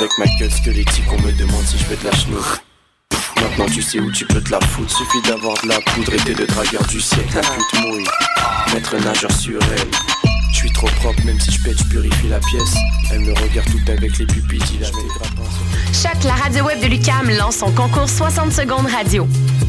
Avec ma gueule squelettique, on me demande si je fais de la. Maintenant tu sais où tu peux te la foutre, suffit d'avoir de la poudre et t'es le dragueur du siècle. La pute mouille, mettre nageur sur elle. Je suis trop propre, même si je pète, je purifie la pièce. Elle me regarde tout avec les pupilles, sur- Choc, la radio web de Lucam lance son concours 60 secondes radio.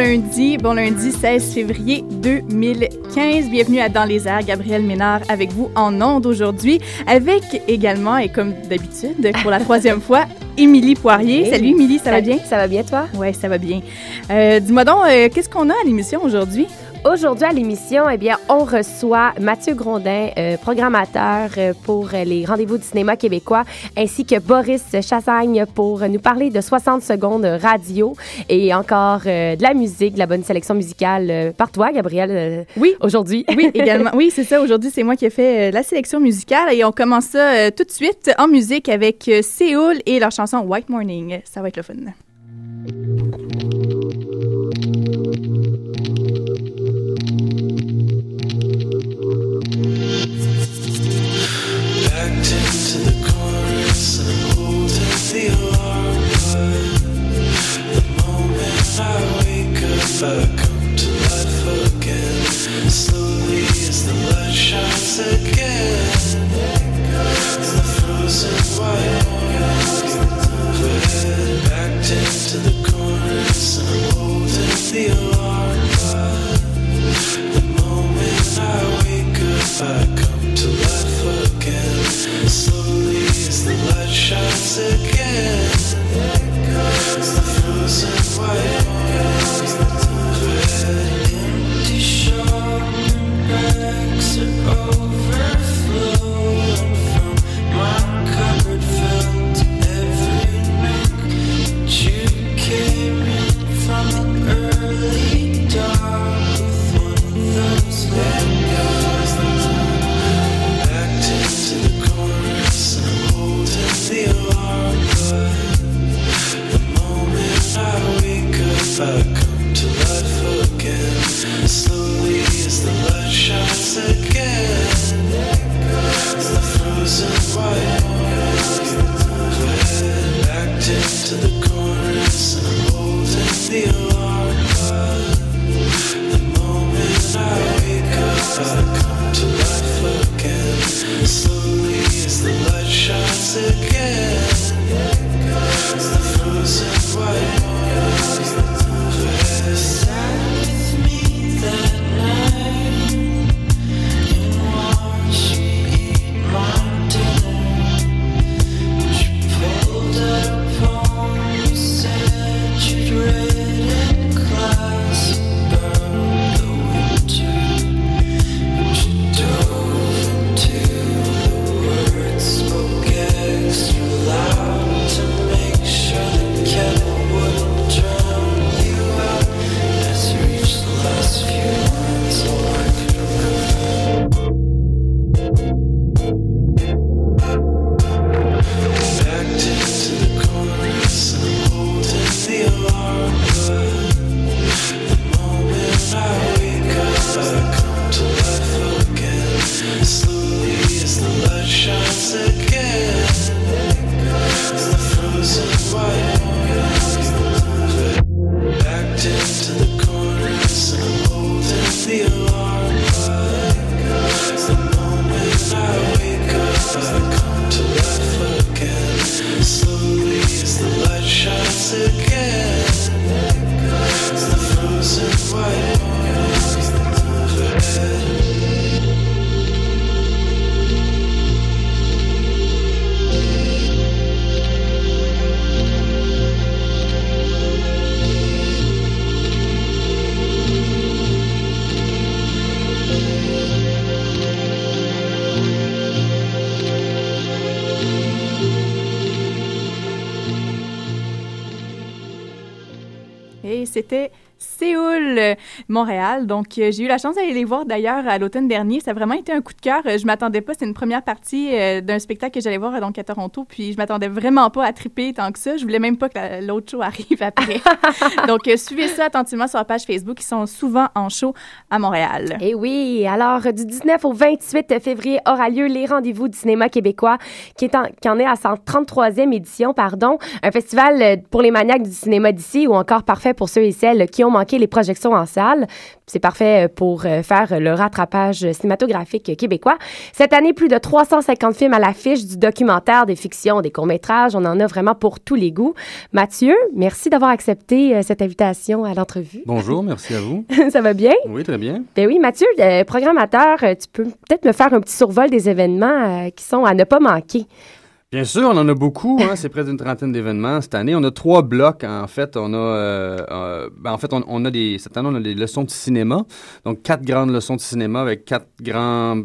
Lundi, bon lundi 16 février 2015. Bienvenue à Dans les airs, Gabriel Ménard avec vous en ondes aujourd'hui, avec également, et comme d'habitude, pour la troisième fois, Émilie Poirier. Hey. Salut Émilie, ça va bien? Ça va bien, toi? Ouais, ça va bien. Euh, Dis-moi donc, euh, qu'est-ce qu'on a à l'émission aujourd'hui? Aujourd'hui à l'émission, eh bien, on reçoit Mathieu Grondin, euh, programmateur euh, pour euh, les rendez-vous du cinéma québécois, ainsi que Boris Chassagne pour nous parler de 60 secondes radio et encore euh, de la musique, de la bonne sélection musicale par toi, Gabriel, euh, Oui. aujourd'hui. Oui, également. Oui, c'est ça. Aujourd'hui, c'est moi qui ai fait la sélection musicale et on commence ça tout de suite en musique avec Séoul et leur chanson White Morning. Ça va être le fun. C'était Montréal. Donc, euh, j'ai eu la chance d'aller les voir d'ailleurs à l'automne dernier. Ça a vraiment été un coup de cœur. Euh, Je m'attendais pas. C'était une première partie euh, d'un spectacle que j'allais voir donc à Toronto. Puis, je m'attendais vraiment pas à triper tant que ça. Je voulais même pas que la- l'autre show arrive après. donc, euh, suivez ça attentivement sur la page Facebook. Ils sont souvent en show à Montréal. Et oui, alors du 19 au 28 février aura lieu les rendez-vous du cinéma québécois qui, est en, qui en est à sa 33e édition, pardon. Un festival pour les maniaques du cinéma d'ici ou encore parfait pour ceux et celles qui ont manqué les projections en salle. C'est parfait euh, pour euh, faire le rattrapage cinématographique québécois. Cette année, plus de 350 films à l'affiche, du documentaire, des fictions, des courts-métrages. On en a vraiment pour tous les goûts. Mathieu, merci d'avoir accepté euh, cette invitation à l'entrevue. Bonjour, merci à vous. Ça va bien? Oui, très bien. Ben oui, Mathieu, euh, programmateur, euh, tu peux peut-être me faire un petit survol des événements euh, qui sont à ne pas manquer. Bien sûr, on en a beaucoup. Hein, c'est près d'une trentaine d'événements cette année. On a trois blocs. En fait, on a, euh, euh, ben, en fait, on, on a des cette année on a des leçons de cinéma. Donc quatre grandes leçons de cinéma avec quatre grands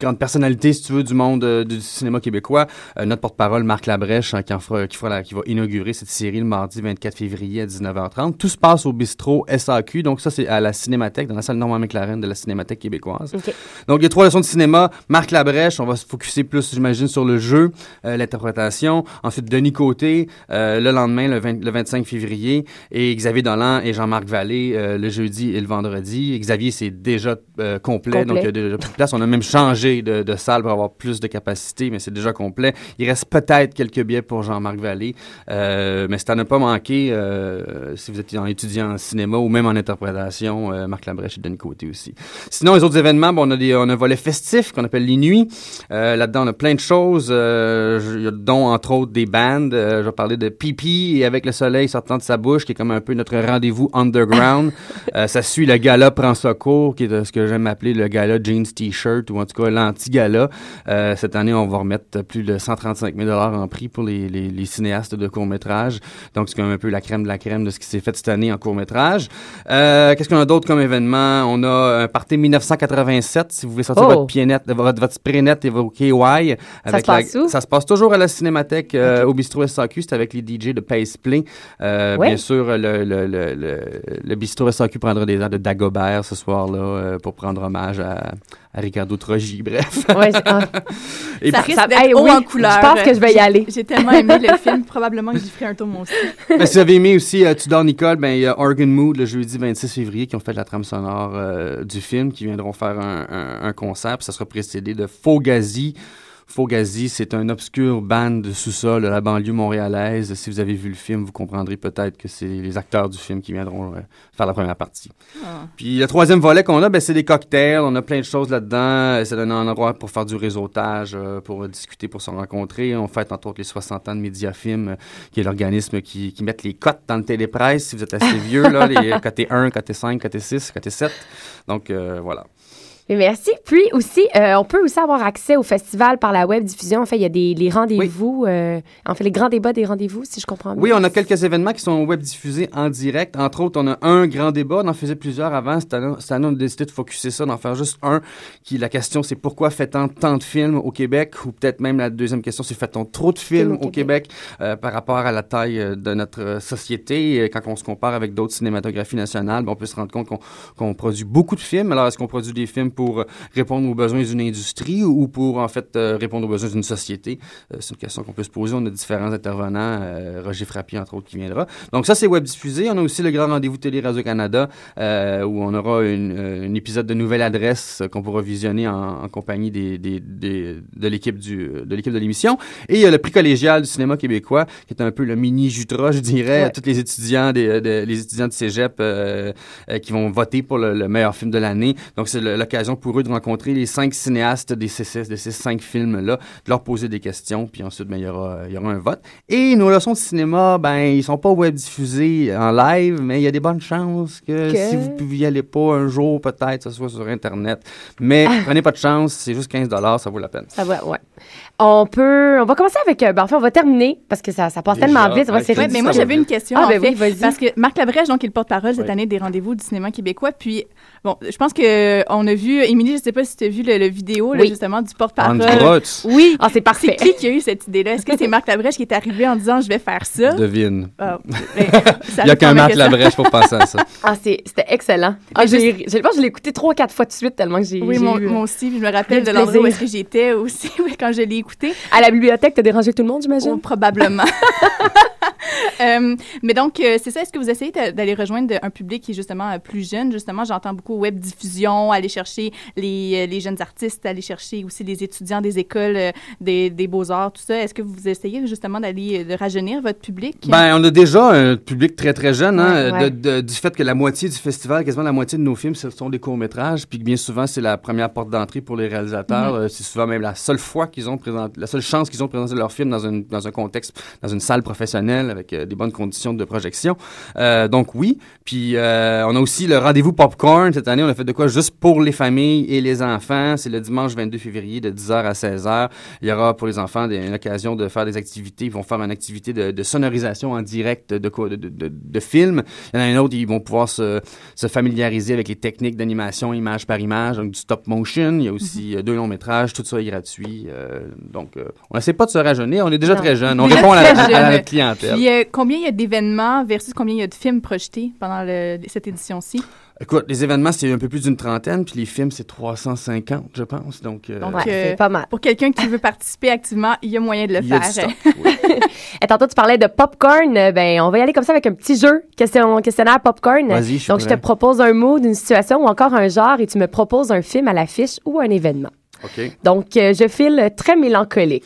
grandes personnalités, si tu veux, du monde euh, du cinéma québécois. Euh, notre porte-parole, Marc Labrèche, hein, qui, en fera, qui, fera la- qui va inaugurer cette série le mardi 24 février à 19h30. Tout se passe au bistrot SAQ. Donc ça, c'est à la Cinémathèque, dans la salle Normand McLaren de la Cinémathèque québécoise. OK. Donc, les trois leçons de cinéma. Marc Labrèche, on va se focuser plus, j'imagine, sur le jeu, euh, l'interprétation. Ensuite, Denis Côté, euh, le lendemain, le, 20 le 25 février. Et Xavier Dolan et Jean-Marc Vallée, euh, le jeudi et le vendredi. Xavier, c'est déjà euh, complet, Complet. donc il y a déjà plus de place. On a même changé de, de salle pour avoir plus de capacité, mais c'est déjà complet. Il reste peut-être quelques billets pour Jean-Marc Vallée, euh, mais c'est à ne pas manquer euh, si vous êtes en étudiant en cinéma ou même en interprétation, euh, Marc Labrèche et Denis Côté aussi. Sinon, les autres événements, bon, on, a des, on a un volet festif qu'on appelle les nuits. Euh, Là-dedans, on a plein de choses, dont entre autres des bands. Euh, je vais parler de Pipi et Avec le soleil sortant de sa bouche, qui est comme un peu notre rendez-vous underground. Ça suit le gala Prend secours, qui est de ce que j'aime appeler le gala jeans t-shirt, ou en tout cas l'anti-gala. Euh, cette année, on va remettre plus de 135 000 en prix pour les, les, les cinéastes de court-métrage. Donc, c'est comme un peu la crème de la crème de ce qui s'est fait cette année en court-métrage. Euh, Qu'est-ce qu'on a d'autre comme événement? On a un party 1987, si vous voulez sortir Oh. votre pied net, votre, votre et vos KY. Avec se passe la- où? Ça se passe toujours à la Cinémathèque, euh, au bistrot SAQ. C'est avec les DJ de Pace Play. Euh. Bien sûr, le, le, le, le, bistrot SAQ prendra des airs de Dagobert ce soir-là pour prendre hommage à, à Ricardo Trogi. Bref. Ouais, ah, Et Ça puis- risque d'être hey, haut oui, en couleur. Je pense que je vais y aller. J'ai tellement aimé le film, probablement que j'y ferai un tour moi aussi. Ben, si vous avez aimé aussi euh, Tudor Nicole, ben, il y a Organ Mood le jeudi 26 février qui ont fait la trame sonore euh, du film, qui viendront faire un, un, un concert. Puis ça sera précédé de Fogazi. Fogazi, c'est un obscur band de sous-sol de la banlieue montréalaise. Si vous avez vu le film, vous comprendrez peut-être que c'est les acteurs du film qui viendront euh, faire la première partie. Ah. Puis le troisième volet qu'on a, ben, c'est des cocktails. On a plein de choses là-dedans. Euh, C'est un endroit pour faire du réseautage, euh, pour discuter, pour se rencontrer. On fête entre autres les 60 ans de Mediafilm, euh, qui est l'organisme qui, qui met les cotes dans le télépresse, si vous êtes assez vieux, là, les côté 1, côté 5, côté 6, côté 7. Donc, voilà. Mais merci. Puis aussi, euh, on peut aussi avoir accès au festival par la web diffusion. En fait, il y a des les rendez-vous, euh, en fait, les grands débats des rendez-vous, si je comprends bien. Oui, on a quelques événements qui sont web diffusés en direct. Entre autres, on a un grand débat. On en faisait plusieurs avant. Cette année, cette année, on a décidé de focuser ça, d'en faire juste un. Qui, la question, c'est pourquoi fait-on tant de films au Québec? Ou peut-être même la deuxième question, c'est fait-on trop de films au au Québec, euh, par rapport à la taille de notre société? Quand on se compare avec d'autres cinématographies nationales, ben, on peut se rendre compte qu'on qu'on produit beaucoup de films. Alors, est-ce qu'on produit des films pour euh, répondre aux besoins d'une industrie ou pour, en fait, euh, répondre aux besoins d'une société? Euh, c'est une question qu'on peut se poser. On a différents intervenants, euh, Roger Frappier, entre autres, qui viendra. Donc ça, c'est web diffusé. On a aussi le grand rendez-vous télé Radio-Canada, euh, où on aura un épisode de nouvelle adresse qu'on pourra visionner en, en compagnie des, des, des- de l'équipe de l'émission. Et il y a le prix collégial du cinéma québécois, qui est un peu le mini Jutra, je dirais. Ouais. Tous les étudiants des, de- les étudiants de Cégep euh, euh, qui vont voter pour le, le meilleur film de l'année. Donc c'est le- l'occasion pour eux de rencontrer les cinq cinéastes des ces, de ces cinq films-là, de leur poser des questions, puis ensuite, ben, il, y aura, il y aura un vote. Et nos leçons de cinéma, ben, ils sont pas web diffusés en live, mais il y a des bonnes chances que, Que- si vous pouviez aller pas un jour, peut-être, ce soit sur Internet. Mais prenez pas de chance, c'est juste 15 ça vaut la peine. Ça va, ouais. On peut. On va commencer avec. euh, Ben, enfin, on va terminer parce que ça, ça passe Déjà? tellement vite. Ça va Ouais, Ouais, mais moi, j'avais une question, Ah, en ben fait, oui, vas-y. parce que Marc Labrèche, donc, est le porte-parole cette Oui. année des rendez-vous du cinéma québécois. Puis, bon, je pense que euh, on a vu, Émilie, je sais pas si tu as vu le, le vidéo, là, Oui. justement, du porte-parole. Oui. Ah, c'est C'est parfait. qui qui a eu cette idée-là? Est-ce que c'est Marc Labrèche qui est arrivé en disant « je vais faire ça? Devine. Ah, ben, ça Il n'y a qu'un ma Marc. Labrèche pour penser à ça. Ah, c'est- c'était excellent. Ah, Mais j'ai, j'ai, je pense que je l'ai écouté trois, quatre fois de suite tellement que j'ai. Oui, moi, eu, euh, moi aussi. Je me rappelle de l'endroit où plaisir. est-ce que j'étais aussi oui, quand je l'ai écouté. À la bibliothèque, t'as dérangé tout le monde, Oh, j'imagine? probablement. Euh, mais donc, euh, c'est ça. Est-ce que vous essayez d'a- d'aller rejoindre un public qui est justement euh, plus jeune? Justement, j'entends beaucoup web diffusion, aller chercher les, euh, les jeunes artistes, aller chercher aussi les étudiants des écoles euh, des, des beaux-arts, tout ça. Est-ce que vous essayez justement d'aller de rajeunir votre public? Ben, on a déjà un public très, très jeune, hein, Ouais, ouais. de- de- du fait que la moitié du festival, quasiment la moitié de nos films, ce sont des courts-métrages, puis que bien souvent, c'est la première porte d'entrée pour les réalisateurs. Euh, c'est souvent même la seule fois qu'ils ont présenté, la seule chance qu'ils ont présenté leur film dans, une, dans un contexte, dans une salle professionnelle avec euh, des bonnes conditions de projection. Euh, donc oui, puis euh, on a aussi le rendez-vous popcorn. Cette année, on a fait de quoi juste pour les familles et les enfants. C'est le dimanche 22 février de 10h à 16h. Il y aura pour les enfants des, une occasion de faire des activités. Ils vont faire une activité de, de sonorisation en direct de, quoi, de, de, films. Il y en a un autre, ils vont pouvoir se, se familiariser avec les techniques d'animation image par image, donc du stop motion. Il y a aussi euh, deux longs métrages, tout ça est gratuit. Euh, donc, euh, on n'essaie pas de se rajeunir. On est déjà Non. très jeune. On répond à, la, à clientèle. Puis, euh, combien il y a d'événements versus combien il y a de films projetés pendant le- cette édition-ci? Écoute, les événements, c'est un peu plus d'une trentaine, puis les films, c'est 350, je pense. Donc, euh, Donc, Ouais, euh, c'est pas mal. Pour quelqu'un qui veut participer activement, il y a moyen de le il y a du faire. stock, oui. Et tantôt, tu parlais de popcorn. Euh, Ben, on va y aller comme ça avec un petit jeu. Question, questionnaire popcorn. Vas-y, je suis Donc, je te propose un mot d'une situation ou encore un genre et tu me proposes un film à l'affiche ou un événement. OK. Donc, euh, je file très mélancolique.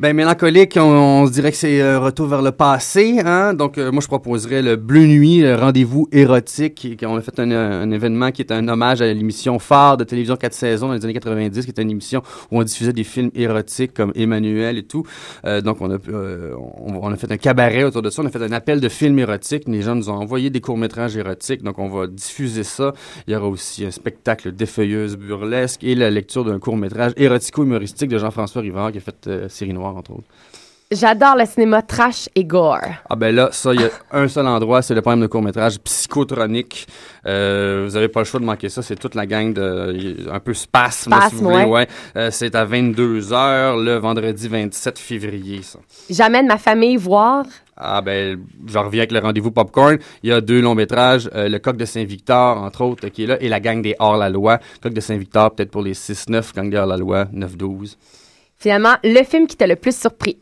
Ben, mélancolique, on, on se dirait que c'est un retour vers le passé. Hein? Donc, euh, moi, je proposerais le Bleu Nuit, le rendez-vous érotique. qui- On a fait un, un événement qui est un hommage à l'émission phare de télévision 4 saisons dans les années 90, qui était une émission où on diffusait des films érotiques comme Emmanuel et tout. Euh, donc, on a, euh, on, on a fait un cabaret autour de ça. On a fait un appel de films érotiques. Les gens nous ont envoyé des courts-métrages érotiques. Donc, on va diffuser ça. Il y aura aussi un spectacle d'effeuilleuse burlesque et la lecture d'un court-métrage érotico-humoristique de Jean-François Rivard qui a fait euh, Entre autres. J'adore le cinéma trash et gore. Ah ben là, ça, il y a un seul endroit, c'est le problème de court-métrage psychotronique. Euh, vous avez pas le choix de manquer ça, c'est toute la gang de... Un peu spasme, là, si Spasme, vous voulez. ouais. Ouais. Euh, c'est à 22h le vendredi 27 février, ça. J'amène ma famille voir. Ah ben, je reviens avec le rendez-vous popcorn. Il y a deux longs métrages, euh, le Coq de Saint-Victor, entre autres, qui est là, et la gang des Hors-la-Loi. Coq de Saint-Victor, peut-être pour les 6-9, gang des Hors-la-Loi, 9-12. Finalement, le film qui t'a le plus surpris.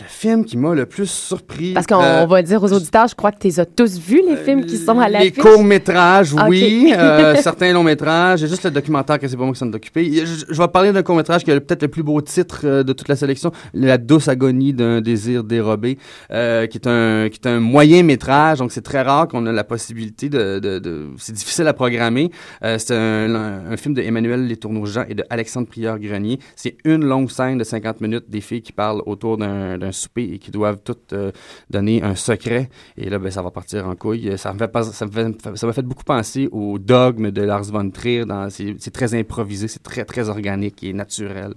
Le film qui m'a le plus surpris... Parce qu'on euh, va dire aux auditeurs, je crois que tu les as tous vus, les films qui sont à Les l'affiche. courts-métrages, oui. euh, certains longs-métrages. J'ai juste le documentaire que c'est pas moi qui s'en occupé. Je, vais parler d'un court-métrage qui a peut-être le plus beau titre euh, de toute la sélection, La douce agonie d'un désir dérobé, euh, qui est un qui est un moyen-métrage. Donc c'est très rare qu'on a la possibilité de... de, de- c'est difficile à programmer. C'est un, un, un film de Emmanuel Letourneau-Jean et de Alexandre Prieur-Grenier. C'est une longue scène de 50 minutes des filles qui parlent autour d'un d'un souper et qui doivent toutes euh, donner un secret. Et là, ben, ça va partir en couille. Ça m'a fait beaucoup penser au dogme de Lars von Trier. C'est très improvisé, c'est très, très organique et naturel.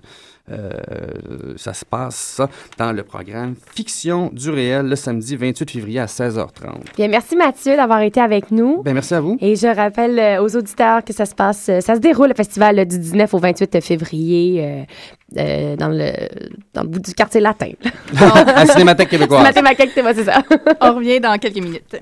Euh, ça se passe, ça, dans le programme Fiction du réel, le samedi 28 février à 16h30. Bien, merci Mathieu d'avoir été avec nous. Ben, merci à vous. Et je rappelle euh, aux auditeurs que ça se passe, euh, ça se déroule le festival du 19 au 28 février euh, euh, dans, le, dans le bout du quartier latin. à la Cinémathèque québécoise. Mathématiques, c'est ça. On revient dans quelques minutes.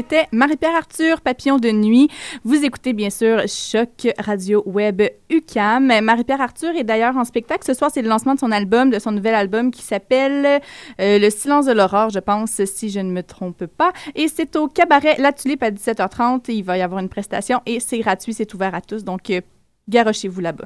C'était Marie-Pierre Arthur, Papillon de nuit. Vous écoutez bien sûr Choc Radio Web UCAM. Marie-Pierre Arthur est d'ailleurs en spectacle. Ce soir, c'est le lancement de son album, de son nouvel album qui s'appelle euh, Le silence de l'aurore, je pense, si je ne me trompe pas. Et c'est au cabaret La Tulipe à 17h30. Il va y avoir une prestation et c'est gratuit, c'est ouvert à tous. Donc, euh, garochez-vous là-bas.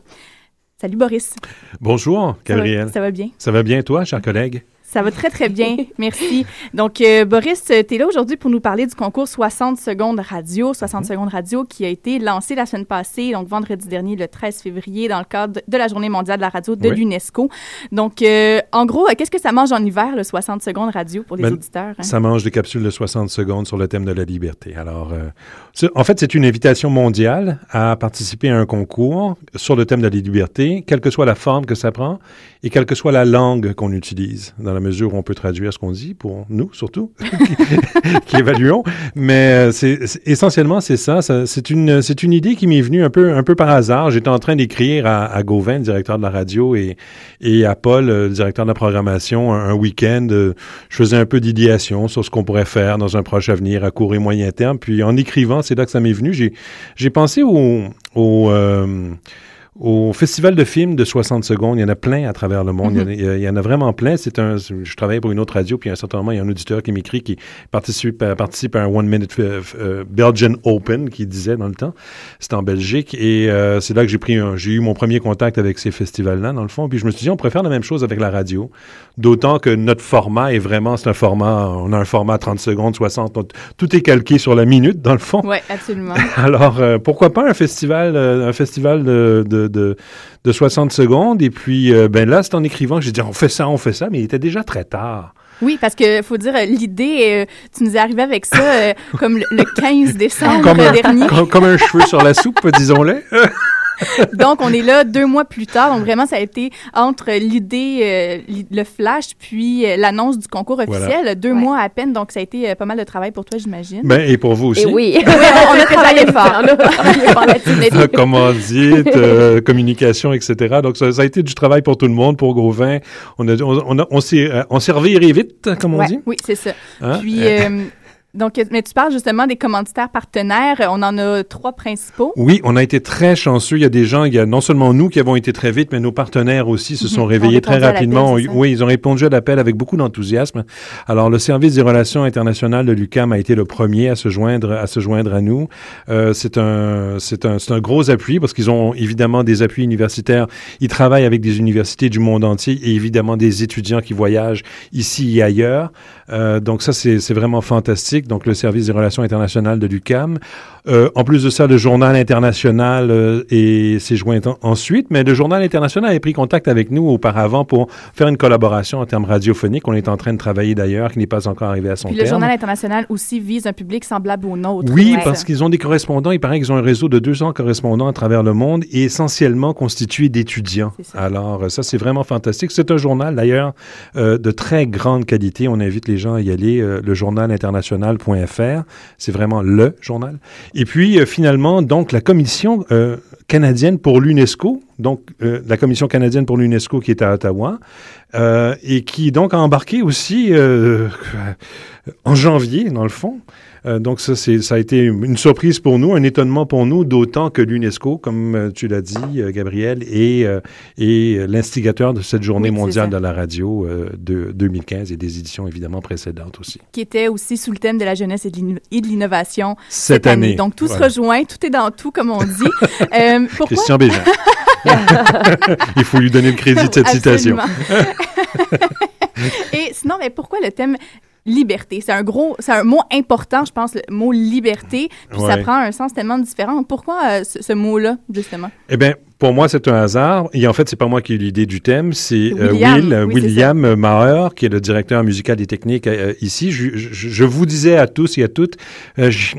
Salut Boris. Bonjour, Ça va- Gabriel. Ça va bien? Ça va bien, toi, cher collègue? Ça va très, très bien. Merci. Donc, euh, Boris, tu es là aujourd'hui pour nous parler du concours 60 secondes radio. 60 secondes radio qui a été lancé la semaine passée, donc vendredi dernier, le 13 février, dans le cadre de la Journée mondiale de la radio de Oui. l'UNESCO. Donc, euh, en gros, euh, qu'est-ce que ça mange en hiver, le 60 secondes radio, pour les Ben, auditeurs? hein? Ça mange des capsules de 60 secondes sur le thème de la liberté. Alors, euh, en fait, c'est une invitation mondiale à participer à un concours sur le thème de la liberté, quelle que soit la forme que ça prend et quelle que soit la langue qu'on utilise, dans la mesure où on peut traduire ce qu'on dit, pour nous surtout, qui, évaluons. Mais euh, c'est essentiellement, c'est ça. c'est une, c'est une idée qui m'est venue un peu, un peu par hasard. J'étais en train d'écrire à, à Gauvin, directeur de la radio, et, et à Paul, euh, directeur de la programmation, un, un week-end. euh, je faisais un peu d'idéation sur ce qu'on pourrait faire dans un proche avenir à court et moyen terme. Puis en écrivant, c'est là que ça m'est venu. J'ai, j'ai pensé au, au, euh, au festival de films de 60 secondes. Il y en a plein à travers le monde. Il y en a- il, y en a vraiment plein. C'est un, je travaille pour une autre radio, puis à un certain moment, il y a un auditeur qui m'écrit qui participe, à- participe à un One Minute euh, euh, Belgian Open, qui disait dans le temps. C'était en Belgique. Et euh, c'est là que j'ai pris j'ai eu mon premier contact avec ces festivals-là, dans le fond. Puis je me suis dit, on pourrait faire la même chose avec la radio. D'autant que notre format est vraiment, c'est un format, on a un format 30 secondes, 60. donc tout est calqué sur la minute, dans le fond. Oui, absolument. Alors, euh, pourquoi pas un festival, euh, un festival de, de, de, de 60 secondes? Et puis, euh, ben là, c'est en écrivant que j'ai dit, on fait ça, on fait ça, mais il était déjà très tard. Oui, parce que faut dire, euh, l'idée, euh, tu nous es arrivé avec ça euh, comme le, le 15 décembre Comme un, dernier. comme, comme un cheveu sur la soupe, disons-le. Donc, on est là deux mois plus tard. Donc, vraiment, ça a été entre l'idée, euh, le flash, puis euh, l'annonce du concours Voilà. officiel, deux Ouais. mois à peine. Donc, ça a été euh, pas mal de travail pour toi, j'imagine. Ben, et pour vous aussi. Et oui. on a travaillé fort. On a travaillé fort là-dessus. Euh, commandite, euh, communication, etc. Donc, ça, ça a été du travail pour tout le monde, pour Gauvin. On, a, on, on, on s'est euh, on s'est reviré vite, comme on Ouais. dit. Oui, c'est ça. Hein? Puis, donc, mais tu parles justement des commanditaires partenaires. On en a trois principaux. Oui, on a été très chanceux. Il y a des gens, il y a non seulement nous qui avons été très vite, mais nos partenaires aussi se Mhm. sont Ont réveillés très rapidement. Oui, ils ont répondu à l'appel avec beaucoup d'enthousiasme. Alors, le service des relations internationales de l'UCAM a été le premier à se joindre à se joindre à nous. Euh, c'est un c'est un c'est un gros appui parce qu'ils ont évidemment des appuis universitaires. Ils travaillent avec des universités du monde entier et évidemment des étudiants qui voyagent ici et ailleurs. Euh, donc ça c'est c'est vraiment fantastique. Donc le service des relations internationales de l'UCAM. Euh, en plus de ça, le journal international euh, et s'est joint en- ensuite, mais le journal international avait pris contact avec nous auparavant pour faire une collaboration en termes radiophoniques. On est en train de travailler d'ailleurs, qui n'est pas encore arrivé à son Puis le terme. journal international aussi vise un public semblable au nôtre. Oui, Ouais. parce qu'ils ont des correspondants. Il paraît qu'ils ont un réseau de 200 correspondants à travers le monde et essentiellement constitué d'étudiants. Alors, ça, c'est vraiment fantastique. C'est un journal, d'ailleurs, euh, de très grande qualité. On invite les gens à y aller. euh, le journalinternational.fr. C'est vraiment le journal. Et puis, euh, finalement, donc, la commission euh, canadienne pour l'UNESCO, donc euh, la commission canadienne pour l'UNESCO qui est à Ottawa, euh, et qui donc a embarqué aussi euh, en janvier, dans le fond. Donc ça, ça a été une surprise pour nous, un étonnement pour nous, d'autant que l'UNESCO, comme tu l'as dit, Gabriel, est, est l'instigateur de cette journée Oui, mondiale de la radio de 2015 et des éditions évidemment précédentes aussi. Qui était aussi sous le thème de la jeunesse et de l'innovation Cette, année. Donc, tout Voilà. se rejoint, tout est dans tout, comme on dit. Pourquoi? Christian Bégin. Il faut lui donner le crédit de cette citation. Et sinon, mais pourquoi le thème liberté? C'est un gros, c'est un mot important, je pense, le mot liberté. Puis ça prend un sens tellement différent. Pourquoi euh, ce, ce mot-là, justement? Eh bien, pour moi, c'est un hasard. Et en fait, c'est pas moi qui ai eu l'idée du thème, c'est euh, William, Will, oui, William Maher, qui est le directeur musical et technique euh, ici. Je, je- je vous disais à tous et à toutes, euh, je,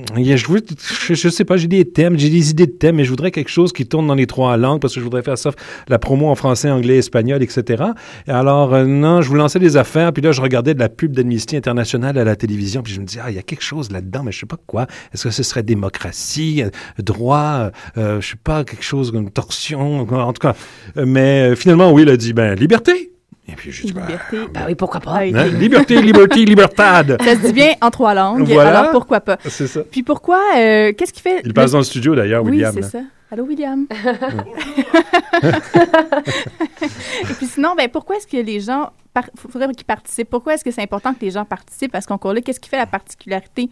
je, sais pas, j'ai des thèmes, j'ai des idées de thèmes, mais je voudrais quelque chose qui tourne dans les trois langues parce que je voudrais faire ça, la promo en français, anglais, espagnol, etc. Et alors, euh, non, je vous lançais des affaires, puis là, je regardais de la pub d'Amnesty International à la télévision, puis je me disais, ah, il y a quelque chose là-dedans, mais je sais pas quoi. Est-ce que ce serait démocratie, droit, euh, je sais pas, quelque chose comme torsion, en tout cas. Euh, Mais euh, finalement, oui, il a dit, ben, liberté. Et puis, je dis, bah, Liberté. Ben oui, pourquoi pas? Hein, liberté, liberté, libertad. Ça se dit bien en trois langues, Voilà. alors pourquoi pas? C'est ça. Puis pourquoi, euh, qu'est-ce qui fait... Il passe dans le studio d'ailleurs, Oui, William. c'est là. ça. Allô, William? Et puis sinon, ben, pourquoi est-ce que les gens... par- faudrait qu'ils participent? Pourquoi est-ce que c'est important que les gens participent à ce concours-là? Qu'est-ce qui fait la particularité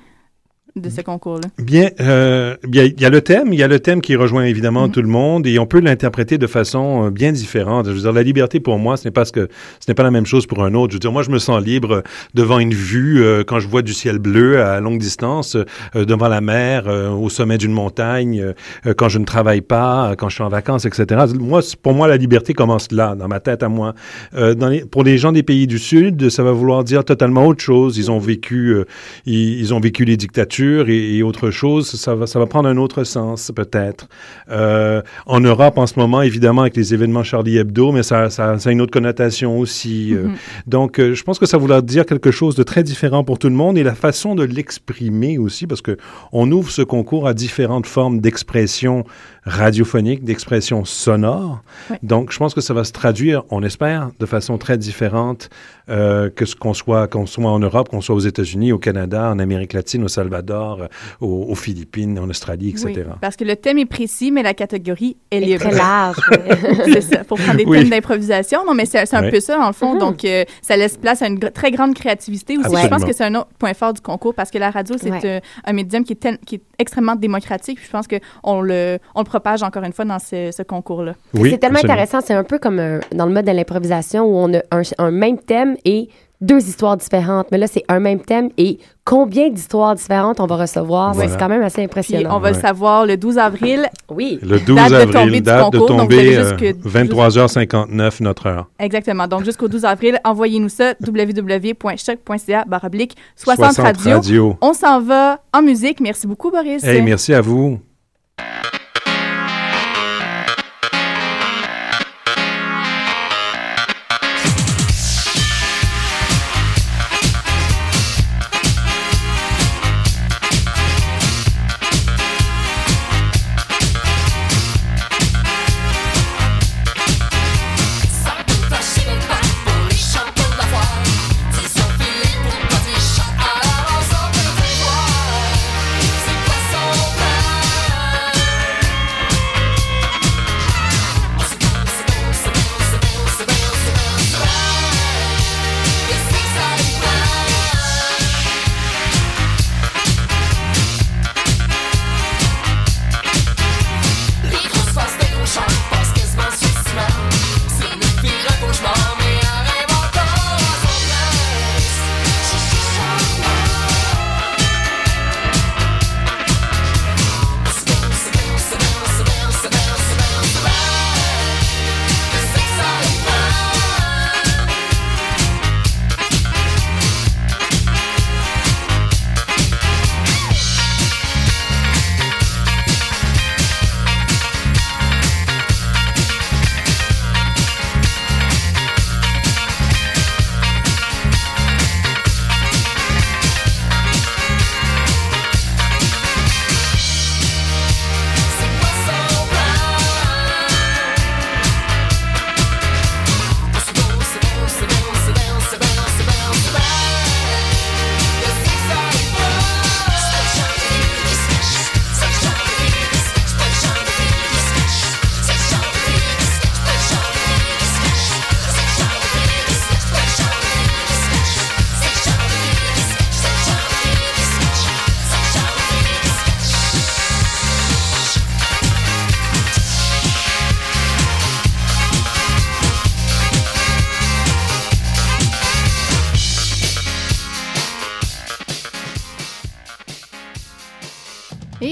de ce concours-là? Bien, euh, bien, il y a le thème, il y a le thème qui rejoint évidemment Mhm. tout le monde et on peut l'interpréter de façon euh, bien différente. Je veux dire, la liberté pour moi, ce n'est pas ce que, ce n'est pas la même chose pour un autre. Je veux dire, moi, je me sens libre devant une vue euh, quand je vois du ciel bleu à longue distance, euh, devant la mer, euh, au sommet d'une montagne, euh, quand je ne travaille pas, quand je suis en vacances, etc. Moi, pour moi, la liberté commence là, dans ma tête à moi. Euh, dans les, pour les gens des pays du Sud, ça va vouloir dire totalement autre chose. Ils ont vécu, euh, ils, ils ont vécu les dictatures et, et autre chose. Ça va, ça va prendre un autre sens peut-être. Euh, en Europe, en ce moment, évidemment, avec les événements Charlie Hebdo, mais ça, ça, ça a une autre connotation aussi. euh. Mhm. Donc, euh, je pense que ça voudra dire quelque chose de très différent pour tout le monde et la façon de l'exprimer aussi, parce que on ouvre ce concours à différentes formes d'expression radiophonique, d'expression sonore. Donc, je pense que ça va se traduire, on espère, de façon très différente que ce qu'on soit, qu'on soit en Europe, qu'on soit aux États-Unis, au Canada, en Amérique latine, au Salvador, euh, aux, aux Philippines, en Australie, etc. Oui, parce que le thème est précis, mais la catégorie est C'est libre. très large. c'est ça, pour prendre des Oui. thèmes d'improvisation. Non, mais c'est c'est un Oui. peu ça, dans le fond. Mhm. Donc, euh, ça laisse place à une gr- très grande créativité aussi. Je pense que c'est un autre point fort du concours parce que la radio, c'est Ouais. euh, un médium qui est, tel- qui est extrêmement démocratique. Puis je pense qu'on le, on le propage encore une fois dans ce, ce concours-là. Oui, c'est tellement absolument. intéressant. C'est un peu comme un- dans le mode de l'improvisation où on a un, un même thème et deux histoires différentes. Mais là, c'est un même thème et combien d'histoires différentes on va recevoir? Voilà. C'est quand même assez Puis impressionnant. on va le savoir le 12 avril. Oui. Le 12 Date de avril, tombée du date de concours, avez tomber, jusque- euh, 23h59, notre heure. Exactement. Donc, jusqu'au 12 avril, envoyez-nous ça www.choc.ca baroblique 60, 60 radio. radio. On s'en va en musique. Merci beaucoup, Boris. Hey, merci à vous.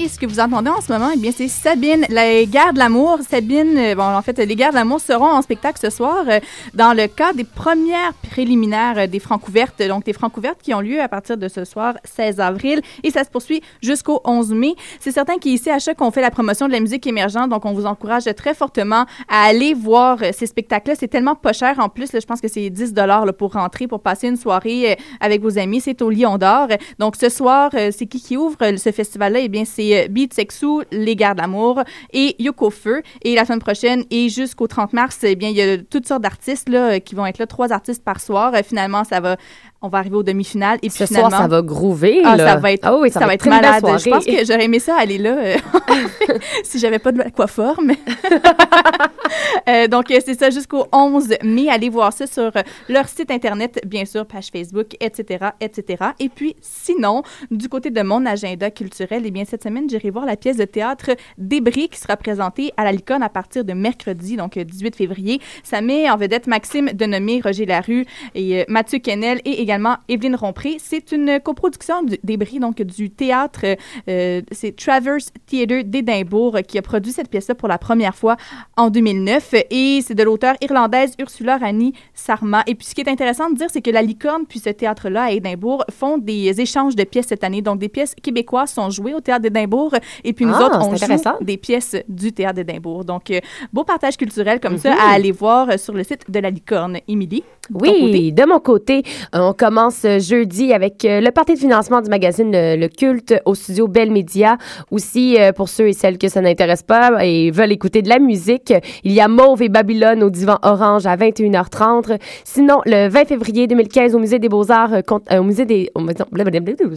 Et ce que vous entendez en ce moment, eh bien, c'est Sabine, les guerres de l'amour. Sabine, euh, bon, en fait, les guerres de l'amour seront en spectacle ce soir euh, dans le cadre des premières préliminaires euh, des Francouvertes. Donc, des Francouvertes qui ont lieu à partir de ce soir, 16 avril, et ça se poursuit jusqu'au 11 mai. C'est certain qu'ici, à chaque, on fait la promotion de la musique émergente, donc on vous encourage très fortement à aller voir ces spectacles-là. C'est tellement pas cher en plus, là, je pense que c'est 10 dollars pour rentrer, pour passer une soirée avec vos amis. C'est au Lion d'Or. Donc, ce soir, c'est qui qui ouvre ce festival-là? Eh bien, c'est c'est euh, Beat Sexu, Les Gardes d'amour et Yoko Feu. Et la semaine prochaine et jusqu'au 30 mars, eh bien, il y a toutes sortes d'artistes là, euh, qui vont être là, trois artistes par soir. Euh, finalement, ça va, on va arriver aux demi-finales. Et puis Ce finalement, soir, ça va groover. ah, là. ça va être, Ah oui, ça, va être, une belle malade. Je pense que j'aurais aimé ça aller là euh, si j'avais pas de coiffeur, mais Euh, donc euh, c'est ça jusqu'au 11 mai. Allez voir ça sur euh, leur site internet, bien sûr, page Facebook, etc., etc. Et puis sinon, du côté de mon agenda culturel, eh bien cette semaine j'irai voir la pièce de théâtre Débris qui sera présentée à la Licorne à partir de mercredi, donc euh, 18 février. Ça met en vedette Maxime Denomé, Roger Larue et euh, Mathieu Kennel et également Evelyne Rompré. C'est une coproduction du Débris, donc du théâtre. euh, c'est Travers Theatre d'Édimbourg euh, qui a produit cette pièce-là pour la première fois en 2009 et c'est de l'auteur irlandaise Ursula Rani Sarma. Et puis ce qui est intéressant de dire, c'est que la Licorne puis ce théâtre-là à Édimbourg font des échanges de pièces cette année. Donc des pièces québécoises sont jouées au théâtre d'Édimbourg et puis nous Ah, autres, on joue des pièces du théâtre d'Édimbourg. Donc euh, beau partage culturel comme Mhm. ça à aller voir sur le site de la Licorne. Émilie? Oui, de mon côté, euh, on commence jeudi avec euh, le parti de financement du magazine euh, Le Culte au studio Bell Media. Aussi, pour ceux et celles que ça n'intéresse pas et veulent écouter de la musique, il y a Mauve et Babylone au divan orange à 21h30. Sinon, le 20 février 2015 au musée des Beaux-Arts, euh, au musée des,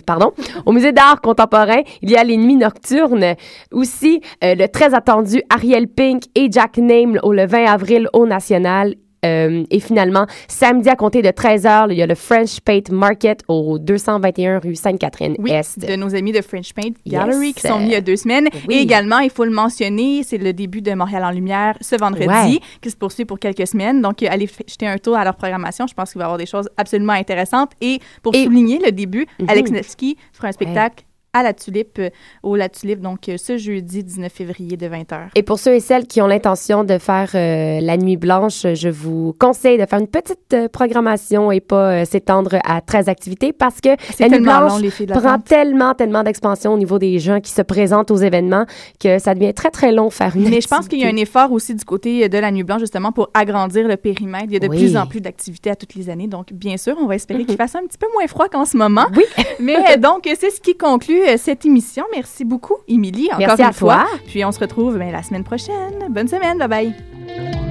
pardon, au musée d'art contemporain, il y a les nuits nocturnes. Aussi, euh, le très attendu Ariel Pink et Jack Name au le 20 avril au National. Euh, et finalement, samedi à compter de 13h, il y a le French Paint Market au 221 rue Sainte-Catherine Oui, Est. de nos amis de French Paint Gallery Yes. qui sont venus il y a deux semaines. Oui. Et également, il faut le mentionner, c'est le début de Montréal en Lumière ce vendredi Ouais. qui se poursuit pour quelques semaines. Donc, euh, allez jeter un tour à leur programmation. Je pense qu'il va y avoir des choses absolument intéressantes. Et pour Et- souligner le début, Mhm. Alex Nevsky fera un spectacle à la Tulipe, euh, au La Tulipe, donc euh, ce jeudi 19 février de 20h. Et pour ceux et celles qui ont l'intention de faire euh, la nuit blanche, je vous conseille de faire une petite programmation et pas euh, s'étendre à 13 activités parce que la nuit blanche long, prend tellement, tellement d'expansion au niveau des gens qui se présentent aux événements que ça devient très, très long faire une Mais je pense qu'il y a un effort aussi du côté de la Nuit Blanche, justement, pour agrandir le périmètre. Il y a de Oui. plus en plus d'activités à toutes les années. Donc, bien sûr, on va espérer qu'il fasse un petit peu moins froid qu'en ce moment. Oui. Mais donc, c'est ce qui conclut cette émission. Merci beaucoup, Émilie, encore Merci une à fois. toi. Puis, on se retrouve ben, la semaine prochaine. Bonne semaine. Bye-bye.